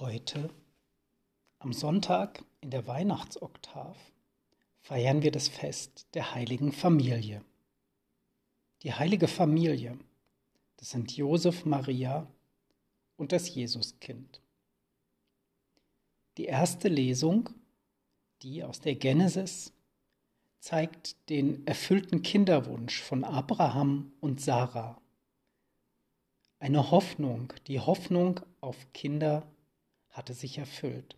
Heute, am Sonntag in der Weihnachtsoktav, feiern wir das Fest der heiligen Familie. Die heilige Familie, das sind Josef, Maria und das Jesuskind. Die erste Lesung, die aus der Genesis, zeigt den erfüllten Kinderwunsch von Abraham und Sarah. Eine Hoffnung, die Hoffnung auf Kinder hatte sich erfüllt.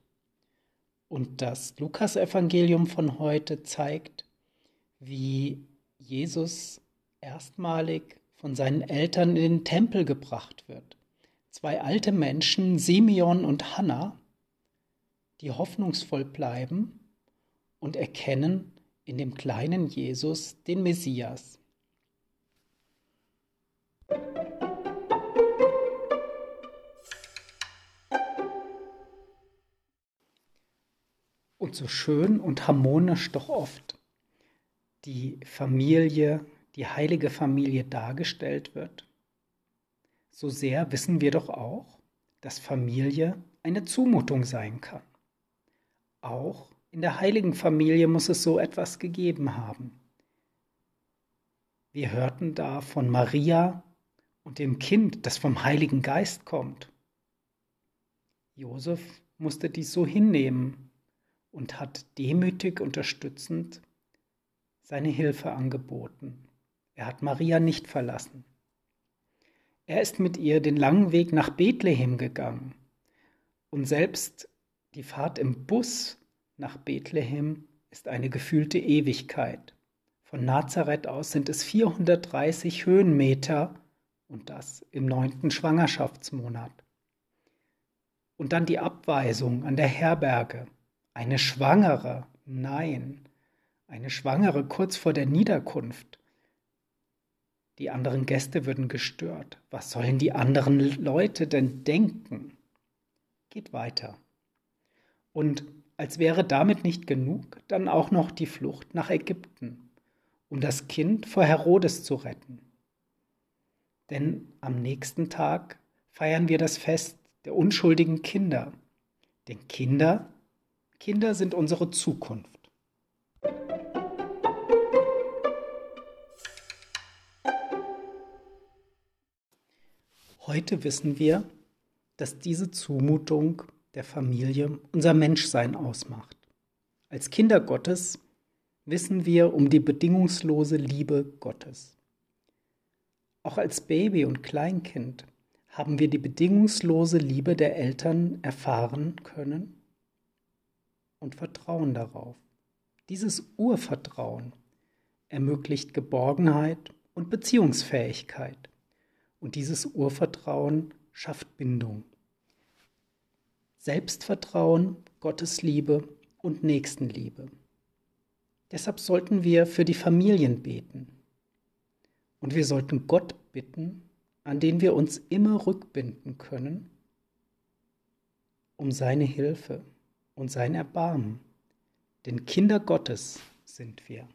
Und das Lukasevangelium von heute zeigt, wie Jesus erstmalig von seinen Eltern in den Tempel gebracht wird. Zwei alte Menschen, Simeon und Hannah, die hoffnungsvoll bleiben und erkennen in dem kleinen Jesus den Messias. Und so schön und harmonisch doch oft die Familie, die heilige Familie dargestellt wird, so sehr wissen wir doch auch, dass Familie eine Zumutung sein kann. Auch in der heiligen Familie muss es so etwas gegeben haben. Wir hörten da von Maria und dem Kind, das vom Heiligen Geist kommt. Josef musste dies so hinnehmen und hat demütig unterstützend seine Hilfe angeboten. Er hat Maria nicht verlassen. Er ist mit ihr den langen Weg nach Bethlehem gegangen und selbst die Fahrt im Bus nach Bethlehem ist eine gefühlte Ewigkeit. Von Nazareth aus sind es 430 Höhenmeter und das im neunten Schwangerschaftsmonat. Und dann die Abweisung an der Herberge. Eine Schwangere, nein, eine Schwangere kurz vor der Niederkunft. Die anderen Gäste würden gestört. Was sollen die anderen Leute denn denken? Geht weiter. Und als wäre damit nicht genug, dann auch noch die Flucht nach Ägypten, um das Kind vor Herodes zu retten. Denn am nächsten Tag feiern wir das Fest der unschuldigen Kinder. Denn Kinder Kinder sind unsere Zukunft. Heute wissen wir, dass diese Zumutung der Familie unser Menschsein ausmacht. Als Kinder Gottes wissen wir um die bedingungslose Liebe Gottes. Auch als Baby und Kleinkind haben wir die bedingungslose Liebe der Eltern erfahren können und vertrauen darauf. Dieses Urvertrauen ermöglicht Geborgenheit und Beziehungsfähigkeit. Und dieses Urvertrauen schafft Bindung. Selbstvertrauen, Gottesliebe und Nächstenliebe. Deshalb sollten wir für die Familien beten. Und wir sollten Gott bitten, an den wir uns immer rückbinden können, um seine Hilfe und sein Erbarmen. Denn Kinder Gottes sind wir.